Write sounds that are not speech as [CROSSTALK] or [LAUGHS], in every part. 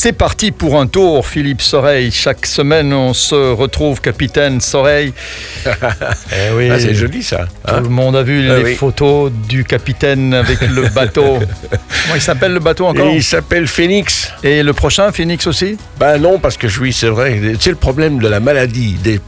C'est parti pour un tour, Philippe Soreille. Chaque semaine, on se retrouve, capitaine Soreille. [LAUGHS] Eh oui. Ah, c'est joli ça. Tout hein. le monde a vu ah les photos du capitaine avec le [LAUGHS] bateau. Comment il s'appelle le bateau encore Il s'appelle Phoenix. Et le prochain, Phoenix aussi? Ben non, parce que oui, c'est vrai. C'est le problème de la maladie des,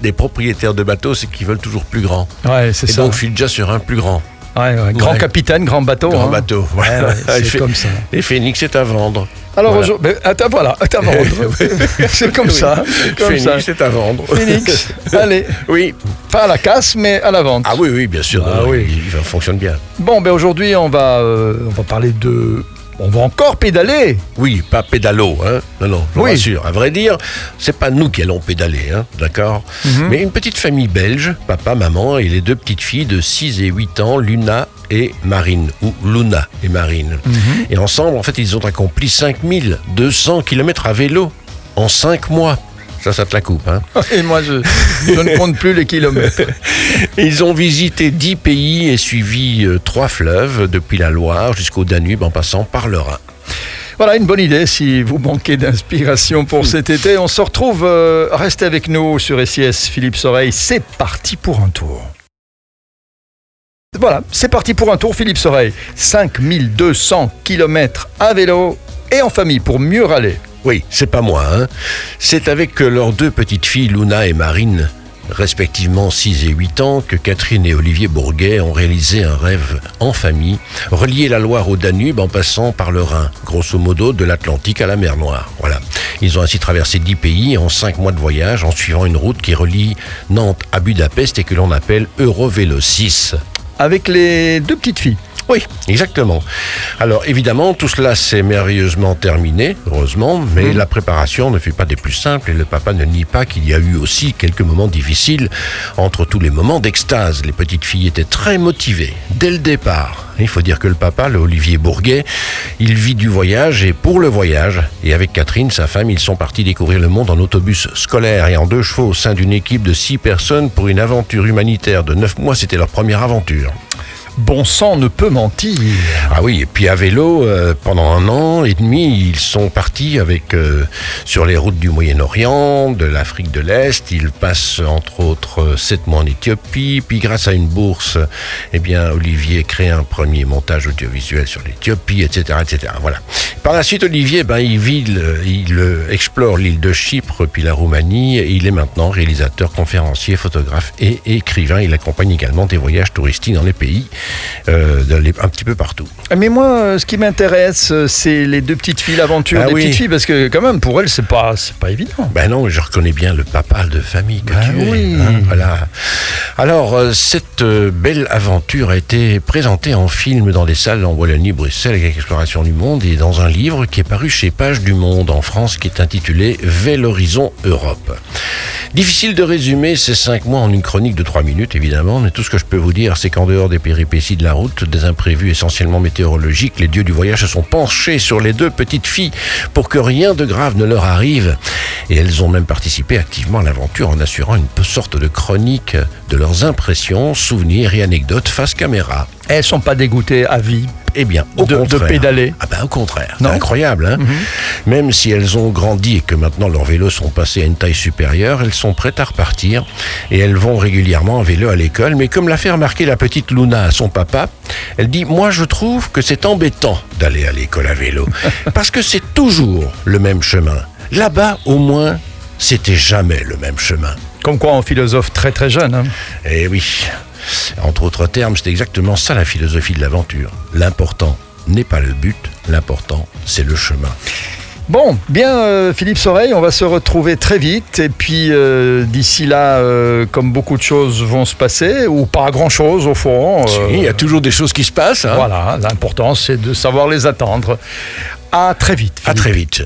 des propriétaires de bateaux, c'est qu'ils veulent toujours plus grand. Ouais, c'est ça. donc, je suis déjà sur un plus grand. Ouais, Grand capitaine, grand bateau. Grand hein. bateau. [LAUGHS] c'est comme ça. Et Phoenix est à vendre. Alors voilà. aujourd'hui, attends, voilà, à vendre. [LAUGHS] c'est comme ça. [LAUGHS] Comme Phoenix est à vendre. Phoenix, [LAUGHS] allez. Oui. Pas à la casse, mais à la vente. Ah oui, oui, bien sûr. Ah, oui. Il, fonctionne bien. Bon, ben aujourd'hui, on va, euh, on va parler de on va encore pédaler. Oui, pas pédalo, hein. Non, non, je oui. sûr. À vrai dire, c'est pas nous qui allons pédaler, hein, d'accord Mhm. Mais une petite famille belge, papa, maman et les deux petites filles de 6 et 8 ans, Luna et Marine, ou Luna et Marine. Mhm. Et ensemble, en fait, ils ont accompli 5200 km à vélo en 5 mois. Ça, ça te la coupe, hein [LAUGHS] Et moi, je, je ne compte plus les kilomètres. [LAUGHS] Ils ont visité 10 pays et suivi euh, trois fleuves, depuis la Loire jusqu'au Danube en passant par le Rhin. Voilà une bonne idée si vous manquez d'inspiration pour cet été. On se retrouve, euh, restez avec nous sur SIS Philippe Soreille. C'est parti pour un tour. Voilà, c'est parti pour un tour Philippe Soreille. 5200 km à vélo et en famille pour mieux râler. Oui, c'est pas moi, hein. C'est avec euh, leurs deux petites filles, Luna et Marine, respectivement 6 et 8 ans, que Catherine et Olivier Bourguet ont réalisé un rêve en famille, relier la Loire au Danube en passant par le Rhin, grosso modo de l'Atlantique à la mer Noire. Voilà. Ils ont ainsi traversé 10 pays en 5 mois de voyage en suivant une route qui relie Nantes à Budapest et que l'on appelle Eurovélo 6. Avec les deux petites filles. Oui, exactement. Alors évidemment, tout cela s'est merveilleusement terminé, heureusement, mais Mhm. la préparation ne fut pas des plus simples et le papa ne nie pas qu'il y a eu aussi quelques moments difficiles. Entre tous les moments d'extase, les petites filles étaient très motivées dès le départ. Il faut dire que le papa, le Olivier Bourguet, il vit du voyage et pour le voyage. Et avec Catherine, sa femme, ils sont partis découvrir le monde en autobus scolaire et en deux chevaux au sein d'une équipe de six personnes pour une aventure humanitaire de neuf mois. C'était leur première aventure. Bon sang ne peut mentir. Ah oui, et puis à vélo, euh, pendant un an et demi, ils sont partis avec euh, sur les routes du Moyen-Orient, de l'Afrique de l'Est. Ils passent entre autres euh, sept mois en Éthiopie. Puis grâce à une bourse, eh bien Olivier crée un premier montage audiovisuel sur l'Éthiopie, etc., etc. Voilà. Par la suite, Olivier, ben, il, vit, il explore l'île de Chypre, puis la Roumanie. Il est maintenant réalisateur, conférencier, photographe et écrivain. Il accompagne également des voyages touristiques dans les pays, un petit peu partout. Mais moi, euh, ce qui m'intéresse, euh, c'est les deux petites filles, l'aventure Ah des oui. petites filles, parce que quand même, pour elles, c'est pas, c'est pas évident. Ben non, je reconnais bien le papa de famille que Ben tu es. hein, voilà. Alors, euh, cette belle aventure a été présentée en film dans des salles en Wallonie, Bruxelles, avec Exploration du Monde, et dans un livre qui est paru chez Page du Monde en France, qui est intitulé Vel Horizon Europe. Difficile de résumer ces cinq mois en une chronique de trois minutes, évidemment, mais tout ce que je peux vous dire, c'est qu'en dehors des péripéties de la route, des imprévus essentiellement météorologiques, les dieux du voyage se sont penchés sur les deux petites filles pour que rien de grave ne leur arrive. Et elles ont même participé activement à l'aventure en assurant une sorte de chronique de leurs impressions, souvenirs et anecdotes face caméra. Elles sont pas dégoûtées à vie. Eh bien, au De- de contraire. pédaler. Ah ben au contraire. Non. C'est incroyable, hein Même si elles ont grandi et que maintenant leurs vélos sont passés à une taille supérieure, elles sont prêtes à repartir et elles vont régulièrement à vélo à l'école. Mais comme l'a fait remarquer la petite Luna à son papa, elle dit Moi, je trouve que c'est embêtant d'aller à l'école à vélo [LAUGHS] parce que c'est toujours le même chemin. Là-bas, au moins, c'était jamais le même chemin. Comme quoi, un philosophe très très jeune. hein. Eh oui. Entre autres termes, c'est exactement ça la philosophie de l'aventure. L'important n'est pas le but, l'important c'est le chemin. Bon, bien, euh, Philippe Soreille, on va se retrouver très vite. Et puis, euh, d'ici là, euh, comme beaucoup de choses vont se passer, ou pas grand-chose au fond. Si, il y a toujours des choses qui se passent. hein. Voilà, l'important, c'est de savoir les attendre. À très vite. À Philippe. très vite.